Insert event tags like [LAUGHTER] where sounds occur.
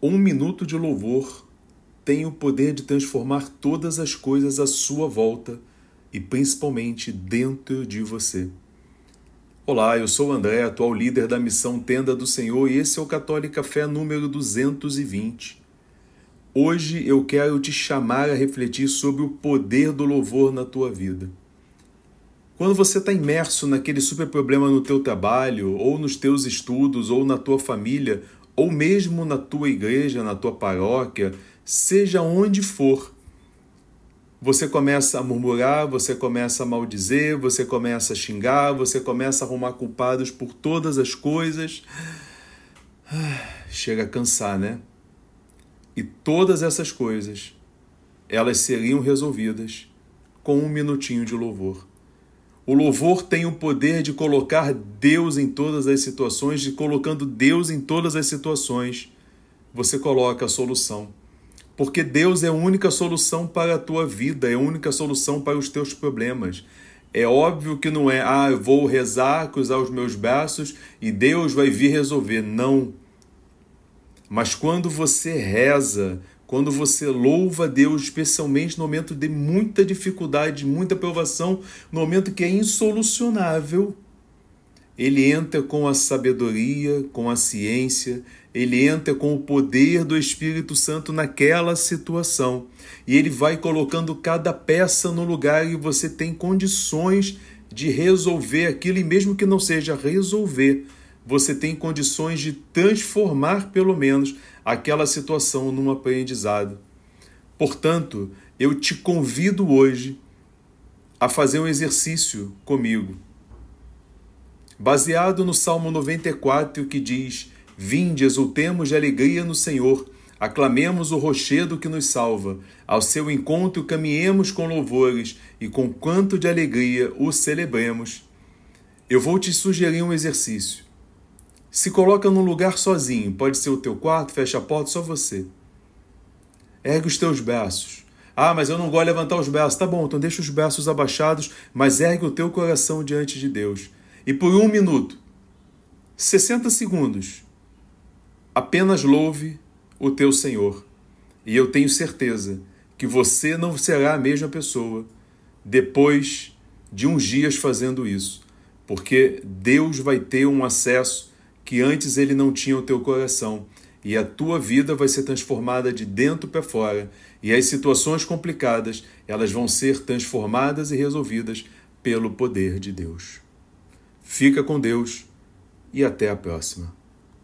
Um minuto de louvor tem o poder de transformar todas as coisas à sua volta e principalmente dentro de você. Olá, eu sou o André, atual líder da missão Tenda do Senhor, e esse é o Católica Fé número 220. Hoje eu quero te chamar a refletir sobre o poder do louvor na tua vida. Quando você está imerso naquele super problema no teu trabalho, ou nos teus estudos, ou na tua família, ou mesmo na tua igreja, na tua paróquia, seja onde for, você começa a murmurar, você começa a maldizer, você começa a xingar, você começa a arrumar culpados por todas as coisas. [SIGHS] Chega a cansar, né? E todas essas coisas, elas seriam resolvidas com um minutinho de louvor. O louvor tem o poder de colocar Deus em todas as situações, de colocando Deus em todas as situações, você coloca a solução. Porque Deus é a única solução para a tua vida, é a única solução para os teus problemas. É óbvio que não é, ah, eu vou rezar, cruzar os meus braços e Deus vai vir resolver. Não. Mas quando você reza, quando você louva Deus, especialmente no momento de muita dificuldade, muita provação, no momento que é insolucionável, ele entra com a sabedoria, com a ciência, ele entra com o poder do Espírito Santo naquela situação. E ele vai colocando cada peça no lugar e você tem condições de resolver aquilo, e mesmo que não seja resolver, você tem condições de transformar, pelo menos, aquela situação num aprendizado. Portanto, eu te convido hoje a fazer um exercício comigo. Baseado no Salmo 94, que diz: Vinde, exultemos de alegria no Senhor, aclamemos o rochedo que nos salva, ao seu encontro caminhemos com louvores e com quanto de alegria o celebremos. Eu vou te sugerir um exercício. Se coloca num lugar sozinho, pode ser o teu quarto, fecha a porta, só você. Ergue os teus braços. Ah, mas eu não gosto de levantar os braços. Tá bom, então deixa os braços abaixados, mas ergue o teu coração diante de Deus. E por um minuto, 60 segundos, apenas louve o teu Senhor. E eu tenho certeza que você não será a mesma pessoa depois de uns dias fazendo isso, porque Deus vai ter um acesso que antes ele não tinha o teu coração, e a tua vida vai ser transformada de dentro para fora, e as situações complicadas, elas vão ser transformadas e resolvidas pelo poder de Deus. Fica com Deus e até a próxima.